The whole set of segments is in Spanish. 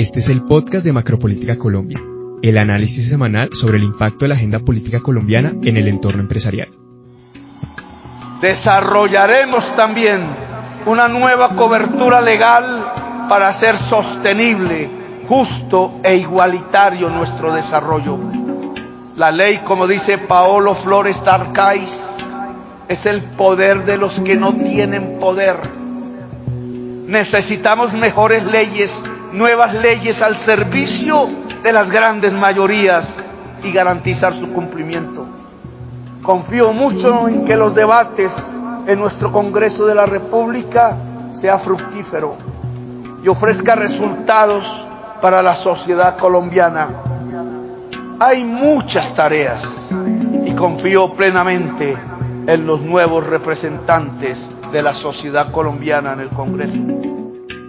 Este es el podcast de Macropolítica Colombia, el análisis semanal sobre el impacto de la agenda política colombiana en el entorno empresarial. Desarrollaremos también una nueva cobertura legal para hacer sostenible, justo e igualitario nuestro desarrollo. La ley, como dice Paolo Flores Tarcais, es el poder de los que no tienen poder. Necesitamos mejores leyes nuevas leyes al servicio de las grandes mayorías y garantizar su cumplimiento. Confío mucho en que los debates en nuestro Congreso de la República sea fructífero y ofrezca resultados para la sociedad colombiana. Hay muchas tareas y confío plenamente en los nuevos representantes de la sociedad colombiana en el Congreso.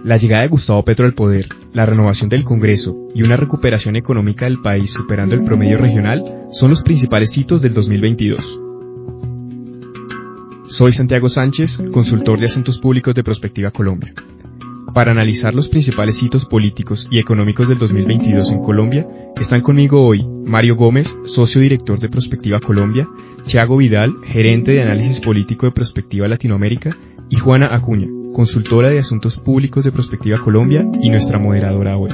La llegada de Gustavo Petro al poder, la renovación del Congreso y una recuperación económica del país superando el promedio regional son los principales hitos del 2022. Soy Santiago Sánchez, consultor de Asuntos Públicos de Prospectiva Colombia. Para analizar los principales hitos políticos y económicos del 2022 en Colombia, están conmigo hoy Mario Gómez, socio director de Prospectiva Colombia, Thiago Vidal, gerente de análisis político de Prospectiva Latinoamérica, y Juana Acuña, consultora de Asuntos Públicos de Prospectiva Colombia y nuestra moderadora hoy.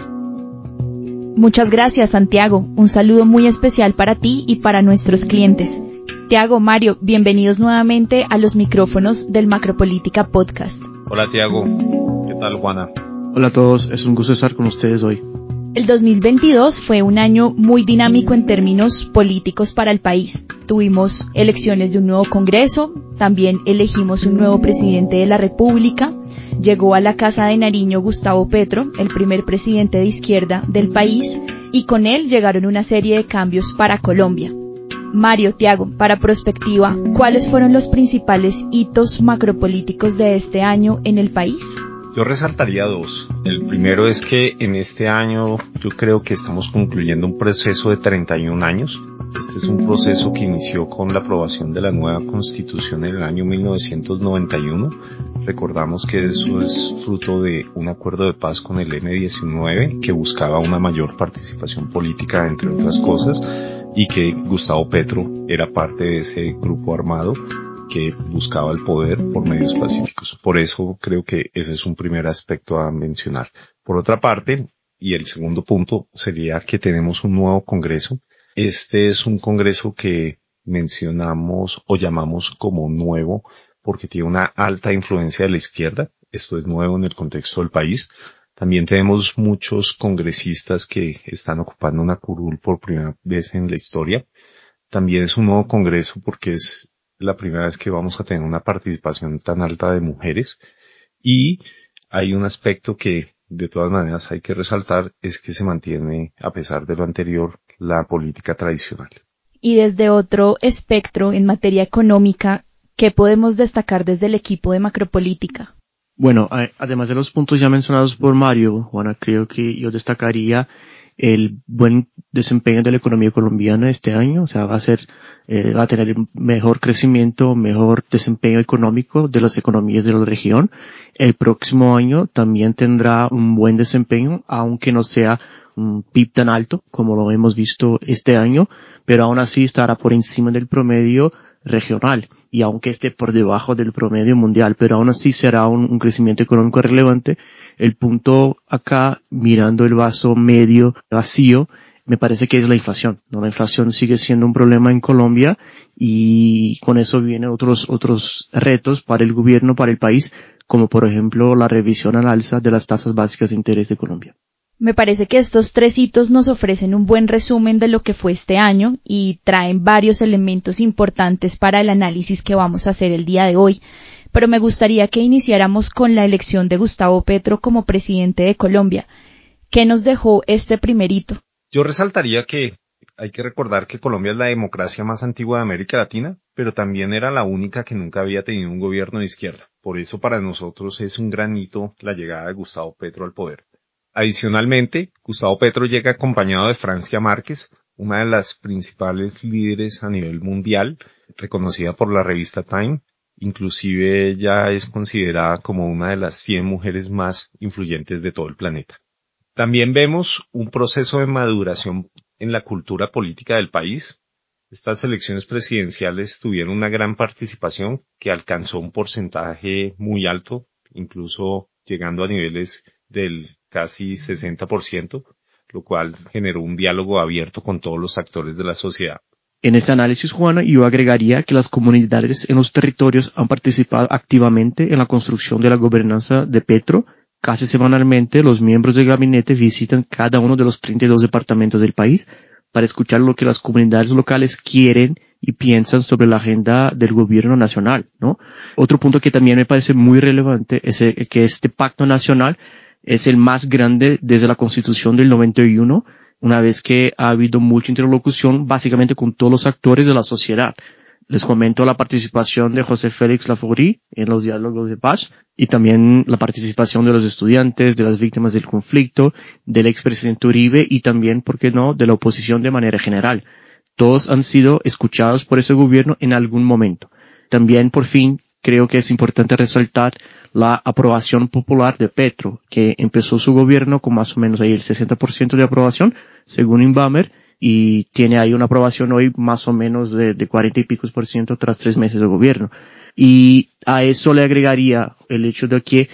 Muchas gracias, Santiago. Un saludo muy especial para ti y para nuestros clientes. Tiago, Mario, bienvenidos nuevamente a los micrófonos del Macropolítica Podcast. Hola, Tiago. ¿Qué tal, Juana? Hola a todos, es un gusto estar con ustedes hoy. El 2022 fue un año muy dinámico en términos políticos para el país. Tuvimos elecciones de un nuevo Congreso, también elegimos un nuevo presidente de la República, llegó a la Casa de Nariño Gustavo Petro, el primer presidente de izquierda del país, y con él llegaron una serie de cambios para Colombia. Mario Tiago, para Prospectiva, ¿cuáles fueron los principales hitos macropolíticos de este año en el país? Yo resaltaría dos. El primero es que en este año yo creo que estamos concluyendo un proceso de 31 años. Este es un proceso que inició con la aprobación de la nueva constitución en el año 1991. Recordamos que eso es fruto de un acuerdo de paz con el M19 que buscaba una mayor participación política, entre otras cosas, y que Gustavo Petro era parte de ese grupo armado que buscaba el poder por medios pacíficos. Por eso creo que ese es un primer aspecto a mencionar. Por otra parte, y el segundo punto sería que tenemos un nuevo Congreso. Este es un Congreso que mencionamos o llamamos como nuevo porque tiene una alta influencia de la izquierda. Esto es nuevo en el contexto del país. También tenemos muchos congresistas que están ocupando una curul por primera vez en la historia. También es un nuevo Congreso porque es la primera vez que vamos a tener una participación tan alta de mujeres y hay un aspecto que de todas maneras hay que resaltar es que se mantiene a pesar de lo anterior la política tradicional. Y desde otro espectro en materia económica, ¿qué podemos destacar desde el equipo de macropolítica? Bueno, además de los puntos ya mencionados por Mario, Juana, creo que yo destacaría el buen desempeño de la economía colombiana este año, o sea, va a ser, eh, va a tener mejor crecimiento, mejor desempeño económico de las economías de la región. El próximo año también tendrá un buen desempeño, aunque no sea un PIB tan alto como lo hemos visto este año, pero aún así estará por encima del promedio regional y aunque esté por debajo del promedio mundial, pero aún así será un, crecimiento económico relevante el punto acá, mirando el vaso medio vacío, me parece que es la inflación. ¿no? La inflación sigue siendo un problema en Colombia y con eso vienen otros, otros retos para el gobierno, para el país, como por ejemplo la revisión al alza de las tasas básicas de interés de Colombia. Me parece que estos tres hitos nos ofrecen un buen resumen de lo que fue este año y traen varios elementos importantes para el análisis que vamos a hacer el día de hoy pero me gustaría que iniciáramos con la elección de Gustavo Petro como presidente de Colombia. ¿Qué nos dejó este primerito? Yo resaltaría que hay que recordar que Colombia es la democracia más antigua de América Latina, pero también era la única que nunca había tenido un gobierno de izquierda. Por eso para nosotros es un gran hito la llegada de Gustavo Petro al poder. Adicionalmente, Gustavo Petro llega acompañado de Francia Márquez, una de las principales líderes a nivel mundial, reconocida por la revista Time, Inclusive ella es considerada como una de las 100 mujeres más influyentes de todo el planeta. También vemos un proceso de maduración en la cultura política del país. Estas elecciones presidenciales tuvieron una gran participación que alcanzó un porcentaje muy alto, incluso llegando a niveles del casi 60%, lo cual generó un diálogo abierto con todos los actores de la sociedad. En este análisis, Juana, yo agregaría que las comunidades en los territorios han participado activamente en la construcción de la gobernanza de Petro. Casi semanalmente, los miembros del gabinete visitan cada uno de los 32 departamentos del país para escuchar lo que las comunidades locales quieren y piensan sobre la agenda del gobierno nacional, ¿no? Otro punto que también me parece muy relevante es que este pacto nacional es el más grande desde la constitución del 91 una vez que ha habido mucha interlocución básicamente con todos los actores de la sociedad. Les comento la participación de José Félix Laforí en los diálogos de paz y también la participación de los estudiantes, de las víctimas del conflicto, del expresidente Uribe y también, ¿por qué no?, de la oposición de manera general. Todos han sido escuchados por ese gobierno en algún momento. También, por fin, creo que es importante resaltar la aprobación popular de Petro, que empezó su gobierno con más o menos ahí el 60% de aprobación, según Inbamer, y tiene ahí una aprobación hoy más o menos de, de 40 y pico por ciento tras tres meses de gobierno. Y a eso le agregaría el hecho de que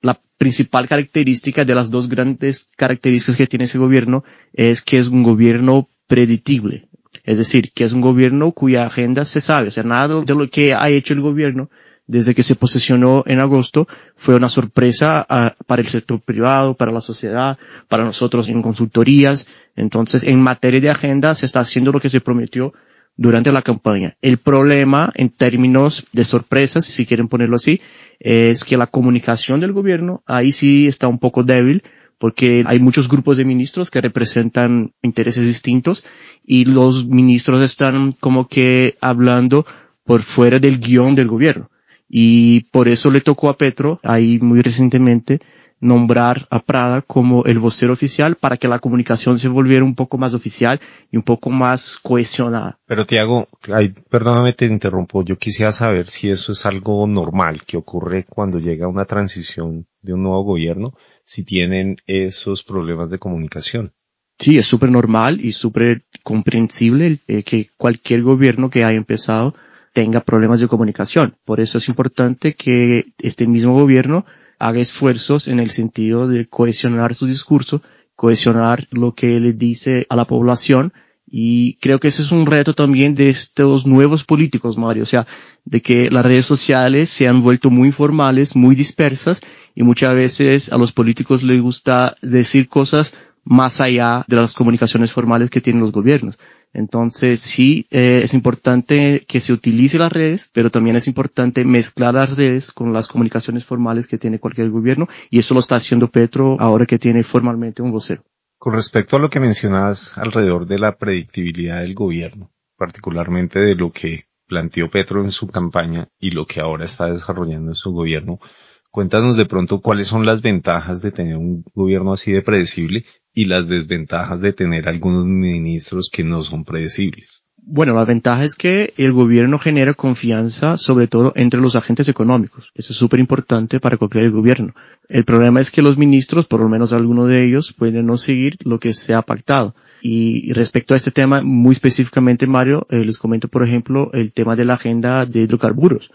la principal característica de las dos grandes características que tiene ese gobierno es que es un gobierno predictible. Es decir, que es un gobierno cuya agenda se sabe. O sea, nada de lo que ha hecho el gobierno desde que se posesionó en agosto fue una sorpresa ah, para el sector privado, para la sociedad, para nosotros en consultorías. Entonces, en materia de agenda se está haciendo lo que se prometió durante la campaña. El problema en términos de sorpresas, si quieren ponerlo así, es que la comunicación del gobierno ahí sí está un poco débil porque hay muchos grupos de ministros que representan intereses distintos y los ministros están como que hablando por fuera del guion del gobierno. Y por eso le tocó a Petro, ahí muy recientemente, nombrar a Prada como el vocero oficial para que la comunicación se volviera un poco más oficial y un poco más cohesionada. Pero Tiago, perdóname te interrumpo, yo quisiera saber si eso es algo normal que ocurre cuando llega una transición de un nuevo gobierno, si tienen esos problemas de comunicación. Sí, es súper normal y súper comprensible eh, que cualquier gobierno que haya empezado tenga problemas de comunicación. Por eso es importante que este mismo gobierno haga esfuerzos en el sentido de cohesionar su discurso, cohesionar lo que le dice a la población y creo que ese es un reto también de estos nuevos políticos, Mario. O sea, de que las redes sociales se han vuelto muy formales, muy dispersas y muchas veces a los políticos les gusta decir cosas más allá de las comunicaciones formales que tienen los gobiernos. Entonces sí, eh, es importante que se utilice las redes, pero también es importante mezclar las redes con las comunicaciones formales que tiene cualquier gobierno y eso lo está haciendo Petro ahora que tiene formalmente un vocero. Con respecto a lo que mencionas alrededor de la predictibilidad del gobierno, particularmente de lo que planteó Petro en su campaña y lo que ahora está desarrollando en su gobierno, cuéntanos de pronto cuáles son las ventajas de tener un gobierno así de predecible y las desventajas de tener algunos ministros que no son predecibles. Bueno, la ventaja es que el gobierno genera confianza, sobre todo entre los agentes económicos. Eso es súper importante para cualquier gobierno. El problema es que los ministros, por lo menos algunos de ellos, pueden no seguir lo que se ha pactado. Y respecto a este tema, muy específicamente, Mario, eh, les comento, por ejemplo, el tema de la agenda de hidrocarburos.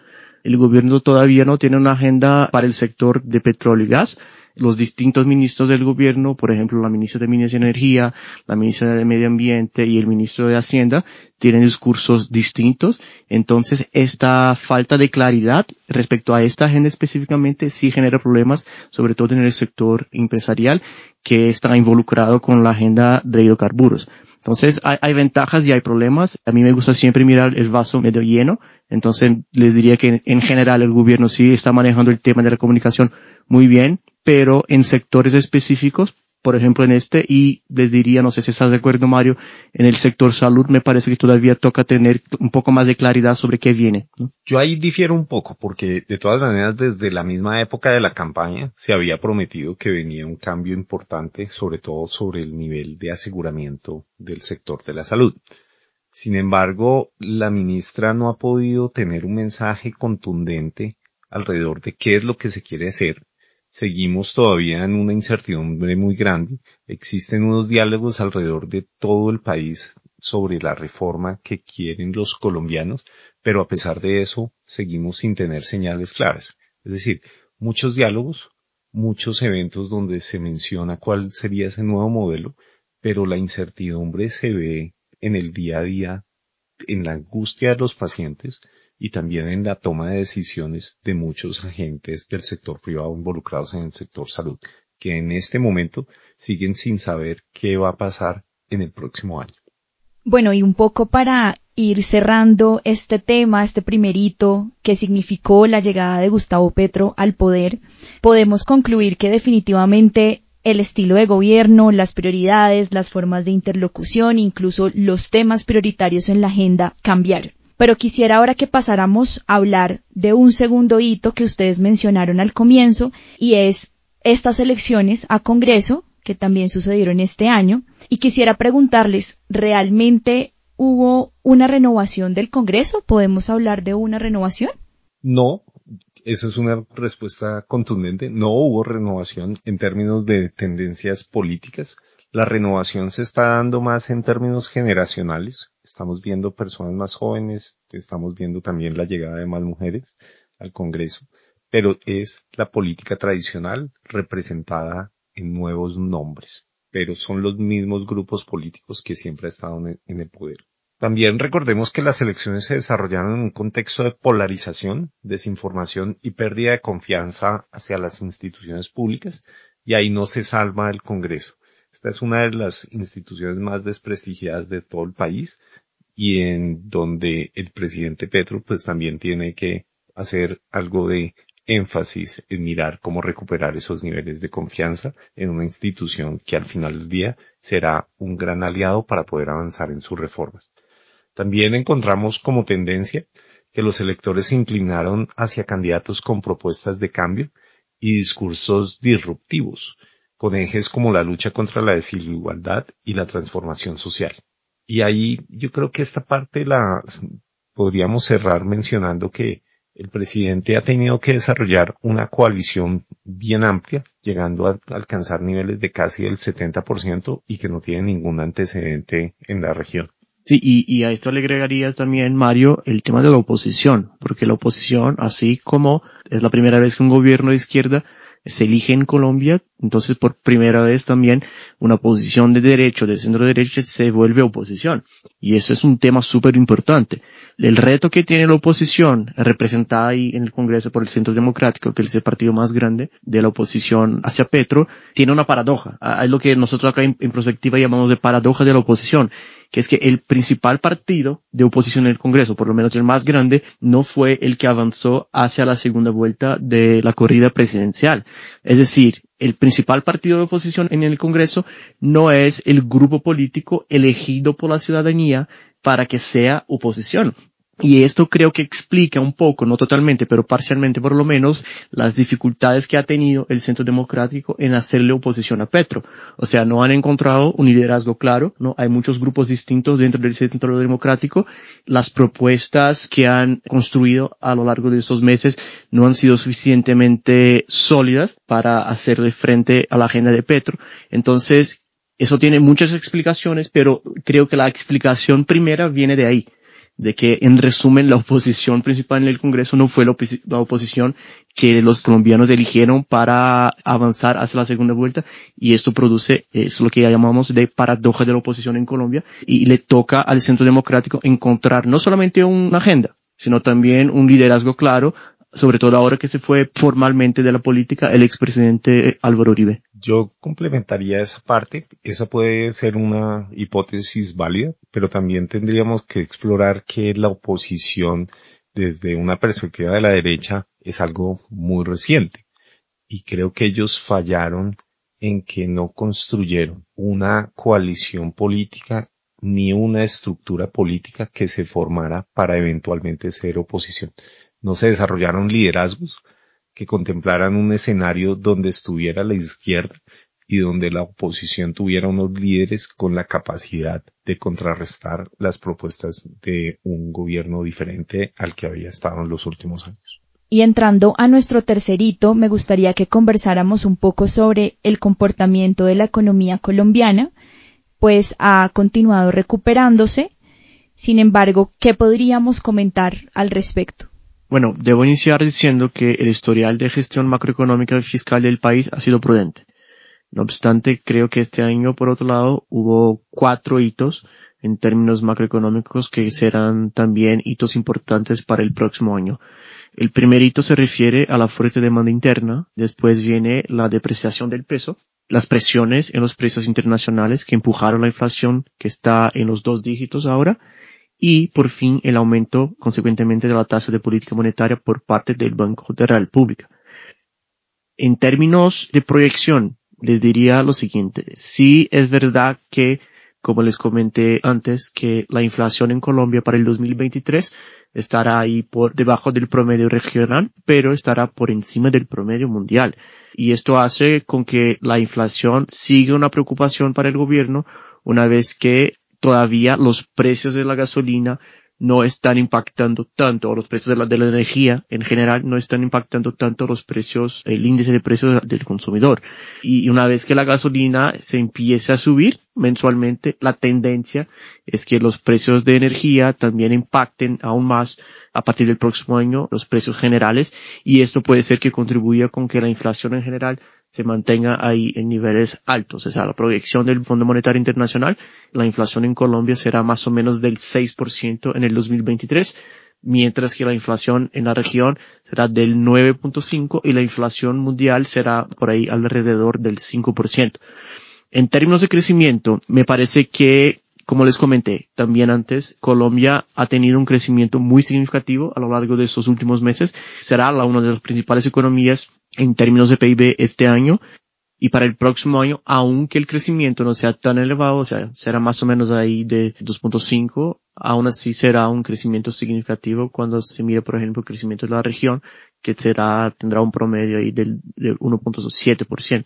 El gobierno todavía no tiene una agenda para el sector de petróleo y gas los distintos ministros del gobierno, por ejemplo, la ministra de Minas y Energía, la ministra de Medio Ambiente y el ministro de Hacienda, tienen discursos distintos. Entonces, esta falta de claridad respecto a esta agenda específicamente sí genera problemas, sobre todo en el sector empresarial que está involucrado con la agenda de hidrocarburos. Entonces, hay, ventajas y hay problemas. A mí me gusta siempre mirar el vaso medio lleno. Entonces, les diría que en general el gobierno sí está manejando el tema de la comunicación muy bien pero en sectores específicos, por ejemplo en este, y les diría, no sé si estás de acuerdo Mario, en el sector salud me parece que todavía toca tener un poco más de claridad sobre qué viene. Yo ahí difiero un poco, porque de todas maneras desde la misma época de la campaña se había prometido que venía un cambio importante, sobre todo sobre el nivel de aseguramiento del sector de la salud. Sin embargo, la ministra no ha podido tener un mensaje contundente alrededor de qué es lo que se quiere hacer seguimos todavía en una incertidumbre muy grande. Existen unos diálogos alrededor de todo el país sobre la reforma que quieren los colombianos, pero a pesar de eso seguimos sin tener señales claras. Es decir, muchos diálogos, muchos eventos donde se menciona cuál sería ese nuevo modelo, pero la incertidumbre se ve en el día a día, en la angustia de los pacientes y también en la toma de decisiones de muchos agentes del sector privado involucrados en el sector salud, que en este momento siguen sin saber qué va a pasar en el próximo año. Bueno, y un poco para ir cerrando este tema, este primer hito que significó la llegada de Gustavo Petro al poder, podemos concluir que definitivamente el estilo de gobierno, las prioridades, las formas de interlocución, incluso los temas prioritarios en la agenda cambiaron. Pero quisiera ahora que pasáramos a hablar de un segundo hito que ustedes mencionaron al comienzo y es estas elecciones a Congreso que también sucedieron este año y quisiera preguntarles, ¿realmente hubo una renovación del Congreso? ¿Podemos hablar de una renovación? No, esa es una respuesta contundente. No hubo renovación en términos de tendencias políticas. La renovación se está dando más en términos generacionales. Estamos viendo personas más jóvenes, estamos viendo también la llegada de más mujeres al Congreso, pero es la política tradicional representada en nuevos nombres, pero son los mismos grupos políticos que siempre han estado en el poder. También recordemos que las elecciones se desarrollaron en un contexto de polarización, desinformación y pérdida de confianza hacia las instituciones públicas, y ahí no se salva el Congreso. Esta es una de las instituciones más desprestigiadas de todo el país y en donde el presidente Petro pues también tiene que hacer algo de énfasis en mirar cómo recuperar esos niveles de confianza en una institución que al final del día será un gran aliado para poder avanzar en sus reformas. También encontramos como tendencia que los electores se inclinaron hacia candidatos con propuestas de cambio y discursos disruptivos, con ejes como la lucha contra la desigualdad y la transformación social. Y ahí yo creo que esta parte la podríamos cerrar mencionando que el presidente ha tenido que desarrollar una coalición bien amplia, llegando a alcanzar niveles de casi el 70% y que no tiene ningún antecedente en la región. Sí, y, y, a esto le agregaría también, Mario, el tema de la oposición, porque la oposición, así como es la primera vez que un gobierno de izquierda se elige en Colombia, entonces por primera vez también una oposición de derecho, de centro derecha, se vuelve oposición. Y eso es un tema súper importante. El reto que tiene la oposición, representada ahí en el Congreso por el Centro Democrático, que es el partido más grande de la oposición hacia Petro, tiene una paradoja. Hay lo que nosotros acá en, en perspectiva llamamos de paradoja de la oposición que es que el principal partido de oposición en el Congreso, por lo menos el más grande, no fue el que avanzó hacia la segunda vuelta de la corrida presidencial. Es decir, el principal partido de oposición en el Congreso no es el grupo político elegido por la ciudadanía para que sea oposición. Y esto creo que explica un poco, no totalmente, pero parcialmente por lo menos, las dificultades que ha tenido el Centro Democrático en hacerle oposición a Petro. O sea, no han encontrado un liderazgo claro, ¿no? Hay muchos grupos distintos dentro del Centro Democrático. Las propuestas que han construido a lo largo de estos meses no han sido suficientemente sólidas para hacerle frente a la agenda de Petro. Entonces, eso tiene muchas explicaciones, pero creo que la explicación primera viene de ahí de que en resumen la oposición principal en el Congreso no fue la, oposición que los colombianos eligieron para avanzar hacia la segunda vuelta y esto produce, es lo que llamamos de paradoja de la oposición en Colombia y le toca al Centro Democrático encontrar no solamente una agenda, sino también un liderazgo claro sobre todo ahora que se fue formalmente de la política el expresidente Álvaro Uribe. Yo complementaría esa parte. Esa puede ser una hipótesis válida, pero también tendríamos que explorar que la oposición desde una perspectiva de la derecha es algo muy reciente. Y creo que ellos fallaron en que no construyeron una coalición política ni una estructura política que se formara para eventualmente ser oposición no se desarrollaron liderazgos que contemplaran un escenario donde estuviera la izquierda y donde la oposición tuviera unos líderes con la capacidad de contrarrestar las propuestas de un gobierno diferente al que había estado en los últimos años. Y entrando a nuestro tercer hito, me gustaría que conversáramos un poco sobre el comportamiento de la economía colombiana, pues ha continuado recuperándose. Sin embargo, ¿qué podríamos comentar al respecto? Bueno, debo iniciar diciendo que el historial de gestión macroeconómica y fiscal del país ha sido prudente. No obstante, creo que este año, por otro lado, hubo cuatro hitos en términos macroeconómicos que serán también hitos importantes para el próximo año. El primer hito se refiere a la fuerte demanda interna, después viene la depreciación del peso, las presiones en los precios internacionales que empujaron la inflación que está en los dos dígitos ahora, y por fin el aumento consecuentemente de la tasa de política monetaria por parte del Banco de la República. En términos de proyección, les diría lo siguiente. Sí es verdad que, como les comenté antes, que la inflación en Colombia para el 2023 estará ahí por debajo del promedio regional, pero estará por encima del promedio mundial. Y esto hace con que la inflación siga una preocupación para el gobierno una vez que todavía los precios de la gasolina no están impactando tanto, o los precios de la, de la energía en general no están impactando tanto los precios, el índice de precios del consumidor. Y una vez que la gasolina se empiece a subir mensualmente, la tendencia es que los precios de energía también impacten aún más a partir del próximo año los precios generales y esto puede ser que contribuya con que la inflación en general se mantenga ahí en niveles altos. O sea, la proyección del Fondo Monetario Internacional, la inflación en Colombia será más o menos del 6% en el 2023, mientras que la inflación en la región será del 9.5% y la inflación mundial será por ahí alrededor del 5%. En términos de crecimiento, me parece que como les comenté también antes, Colombia ha tenido un crecimiento muy significativo a lo largo de estos últimos meses. Será la una de las principales economías en términos de PIB este año. Y para el próximo año, aunque el crecimiento no sea tan elevado, o sea, será más o menos ahí de 2.5, aún así será un crecimiento significativo cuando se mire, por ejemplo, el crecimiento de la región, que será, tendrá un promedio ahí del, del 1.7%.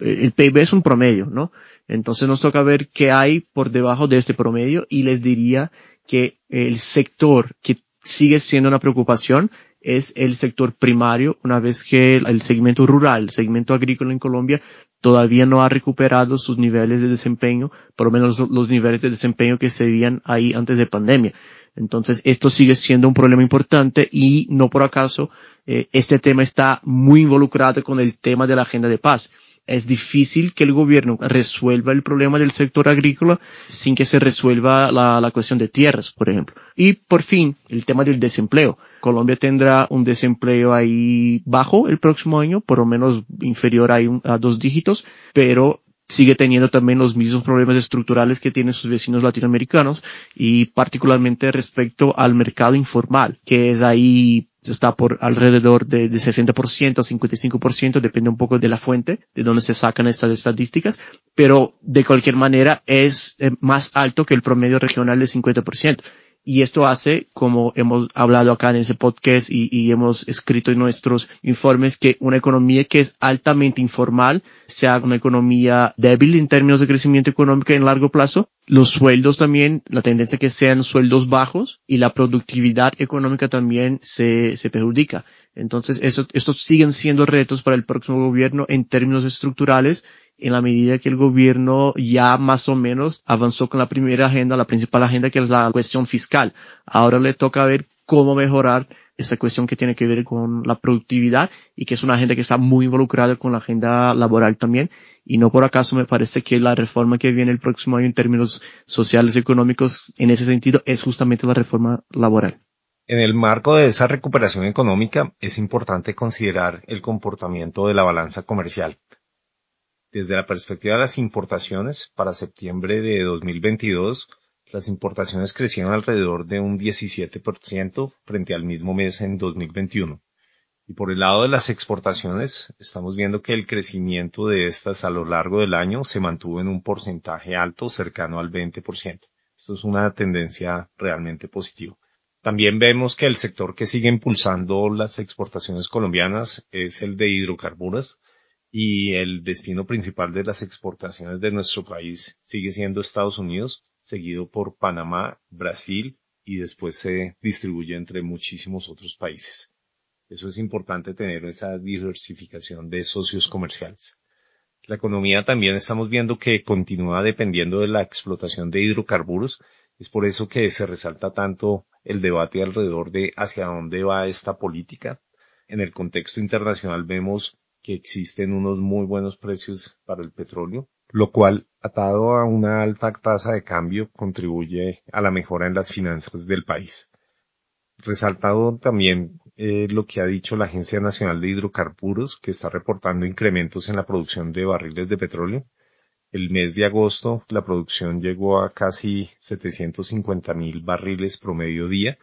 El PIB es un promedio, ¿no? Entonces nos toca ver qué hay por debajo de este promedio y les diría que el sector que sigue siendo una preocupación es el sector primario, una vez que el segmento rural, el segmento agrícola en Colombia todavía no ha recuperado sus niveles de desempeño, por lo menos los niveles de desempeño que se veían ahí antes de pandemia. Entonces, esto sigue siendo un problema importante y no por acaso eh, este tema está muy involucrado con el tema de la agenda de paz es difícil que el gobierno resuelva el problema del sector agrícola sin que se resuelva la, cuestión de tierras, por ejemplo. Y por fin, el tema del desempleo. Colombia tendrá un desempleo ahí bajo el próximo año, por lo menos inferior a, un, a dos dígitos, pero sigue teniendo también los mismos problemas estructurales que tienen sus vecinos latinoamericanos y particularmente respecto al mercado informal, que es ahí está por alrededor de, de 60%, 55%, depende un poco de la fuente, de donde se sacan estas estadísticas, pero de cualquier manera es eh, más alto que el promedio regional de 50%. Y esto hace, como hemos hablado acá en ese podcast y, hemos escrito en nuestros informes, que una economía que es altamente informal sea una economía débil en términos de crecimiento económico en largo plazo. Los sueldos también, la tendencia que sean sueldos bajos y la productividad económica también se, se perjudica. Entonces, eso, estos siguen siendo retos para el próximo gobierno en términos estructurales en la medida que el gobierno ya más o menos avanzó con la primera agenda, la principal agenda que es la cuestión fiscal. Ahora le toca ver cómo mejorar esta cuestión que tiene que ver con la productividad y que es una agenda que está muy involucrada con la agenda laboral también. Y no por acaso me parece que la reforma que viene el próximo año en términos sociales y económicos en ese sentido es justamente la reforma laboral. En el marco de esa recuperación económica es importante considerar el comportamiento de la balanza comercial desde la perspectiva de las importaciones, para septiembre de 2022, las importaciones crecieron alrededor de un 17% frente al mismo mes en 2021. Y por el lado de las exportaciones, estamos viendo que el crecimiento de estas a lo largo del año se mantuvo en un porcentaje alto cercano al 20%. Esto es una tendencia realmente positiva. También vemos que el sector que sigue impulsando las exportaciones colombianas es el de hidrocarburos, y el destino principal de las exportaciones de nuestro país sigue siendo Estados Unidos, seguido por Panamá, Brasil y después se distribuye entre muchísimos otros países. Eso es importante tener esa diversificación de socios comerciales. La economía también estamos viendo que continúa dependiendo de la explotación de hidrocarburos. Es por eso que se resalta tanto el debate alrededor de hacia dónde va esta política. En el contexto internacional vemos que existen unos muy buenos precios para el petróleo, lo cual, atado a una alta tasa de cambio, contribuye a la mejora en las finanzas del país. Resaltado también eh, lo que ha dicho la Agencia Nacional de Hidrocarburos, que está reportando incrementos en la producción de barriles de petróleo. El mes de agosto la producción llegó a casi 750 mil barriles promedio día,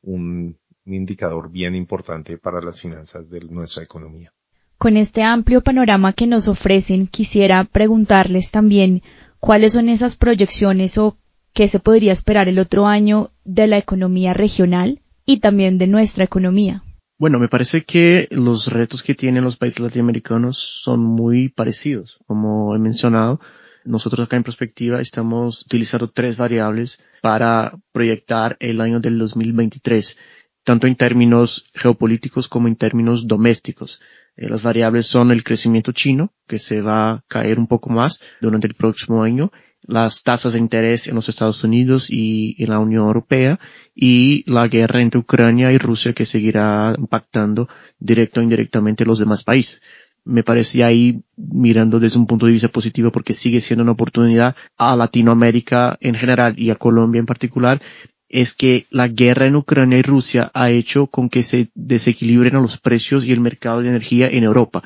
un, un indicador bien importante para las finanzas de nuestra economía. Con este amplio panorama que nos ofrecen, quisiera preguntarles también cuáles son esas proyecciones o qué se podría esperar el otro año de la economía regional y también de nuestra economía. Bueno, me parece que los retos que tienen los países latinoamericanos son muy parecidos. Como he mencionado, nosotros acá en Prospectiva estamos utilizando tres variables para proyectar el año del 2023, tanto en términos geopolíticos como en términos domésticos. Eh, las variables son el crecimiento chino, que se va a caer un poco más durante el próximo año, las tasas de interés en los Estados Unidos y en la Unión Europea y la guerra entre Ucrania y Rusia que seguirá impactando directo o indirectamente los demás países. Me parece ahí mirando desde un punto de vista positivo porque sigue siendo una oportunidad a Latinoamérica en general y a Colombia en particular es que la guerra en Ucrania y Rusia ha hecho con que se desequilibren los precios y el mercado de energía en Europa.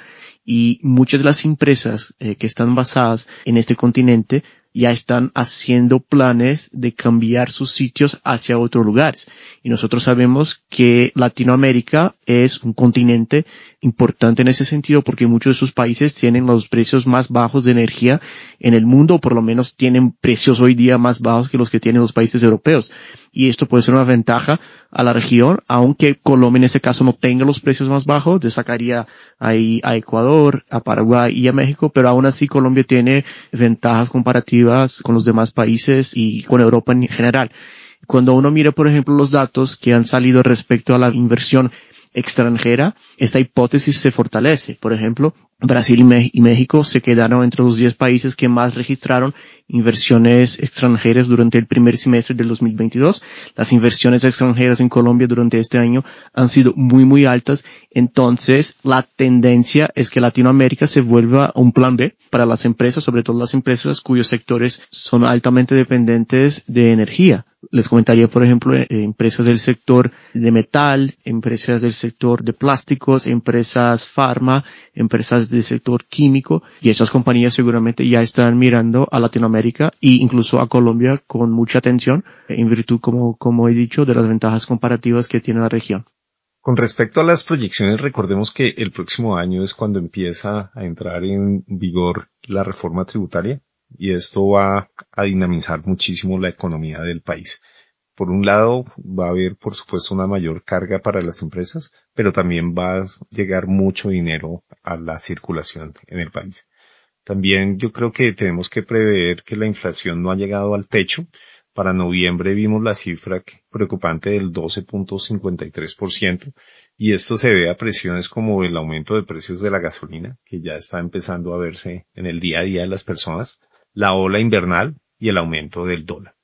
Y muchas de las empresas eh, que están basadas en este continente ya están haciendo planes de cambiar sus sitios hacia otros lugares. Y nosotros sabemos que Latinoamérica es un continente importante en ese sentido porque muchos de sus países tienen los precios más bajos de energía en el mundo, o por lo menos tienen precios hoy día más bajos que los que tienen los países europeos. Y esto puede ser una ventaja a la región, aunque Colombia en ese caso no tenga los precios más bajos, destacaría ahí a Ecuador, a Paraguay y a México, pero aún así Colombia tiene ventajas comparativas con los demás países y con Europa en general. Cuando uno mira, por ejemplo, los datos que han salido respecto a la inversión extranjera, esta hipótesis se fortalece. Por ejemplo, Brasil y, México se quedaron entre los 10 países que más registraron inversiones extranjeras durante el primer semestre del 2022. Las inversiones extranjeras en Colombia durante este año han sido muy, muy altas. Entonces, la tendencia es que Latinoamérica se vuelva un plan B para las empresas, sobre todo las empresas cuyos sectores son altamente dependientes de energía. Les comentaría, por ejemplo, eh, empresas del sector de metal, empresas del sector de plásticos, empresas farma, empresas del sector químico, y esas compañías seguramente ya están mirando a Latinoamérica e incluso a Colombia con mucha atención, en virtud, como, como he dicho, de las ventajas comparativas que tiene la región. Con respecto a las proyecciones, recordemos que el próximo año es cuando empieza a entrar en vigor la reforma tributaria y esto va a dinamizar muchísimo la economía del país. Por un lado, va a haber, por supuesto, una mayor carga para las empresas, pero también va a llegar mucho dinero a la circulación en el país. También yo creo que tenemos que prever que la inflación no ha llegado al techo. Para noviembre vimos la cifra preocupante del 12.53% y esto se ve a presiones como el aumento de precios de la gasolina, que ya está empezando a verse en el día a día de las personas, la ola invernal y el aumento del dólar.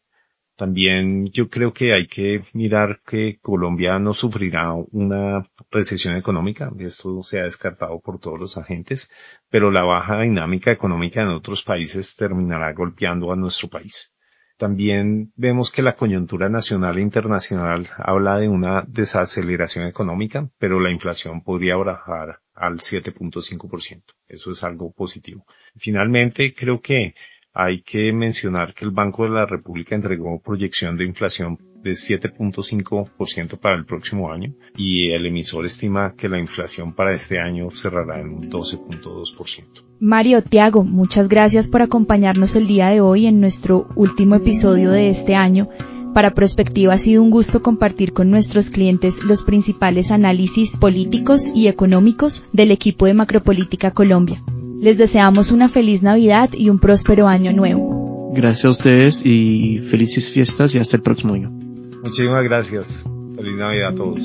También yo creo que hay que mirar que Colombia no sufrirá una recesión económica, esto se ha descartado por todos los agentes, pero la baja dinámica económica en otros países terminará golpeando a nuestro país. También vemos que la coyuntura nacional e internacional habla de una desaceleración económica, pero la inflación podría bajar al 7.5%. Eso es algo positivo. Finalmente, creo que hay que mencionar que el Banco de la República entregó proyección de inflación de 7.5% para el próximo año y el emisor estima que la inflación para este año cerrará en un 12.2%. Mario, Tiago, muchas gracias por acompañarnos el día de hoy en nuestro último episodio de este año. Para Prospectiva ha sido un gusto compartir con nuestros clientes los principales análisis políticos y económicos del equipo de Macropolítica Colombia. Les deseamos una feliz Navidad y un próspero año nuevo. Gracias a ustedes y felices fiestas y hasta el próximo año. Muchísimas gracias. Feliz Navidad a todos.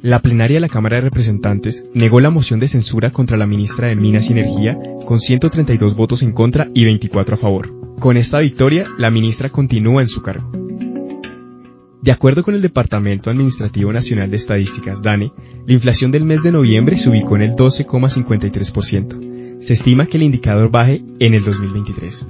La plenaria de la Cámara de Representantes negó la moción de censura contra la ministra de Minas y Energía con 132 votos en contra y 24 a favor. Con esta victoria, la ministra continúa en su cargo. De acuerdo con el Departamento Administrativo Nacional de Estadísticas, DANE, la inflación del mes de noviembre se ubicó en el 12,53%. Se estima que el indicador baje en el 2023.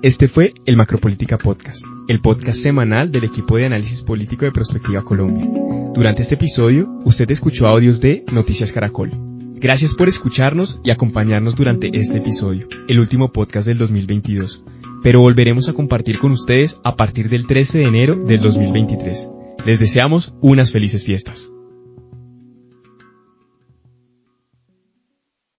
Este fue el Macropolítica Podcast, el podcast semanal del equipo de análisis político de Prospectiva Colombia. Durante este episodio, usted escuchó audios de Noticias Caracol. Gracias por escucharnos y acompañarnos durante este episodio, el último podcast del 2022 pero volveremos a compartir con ustedes a partir del 13 de enero del 2023. Les deseamos unas felices fiestas.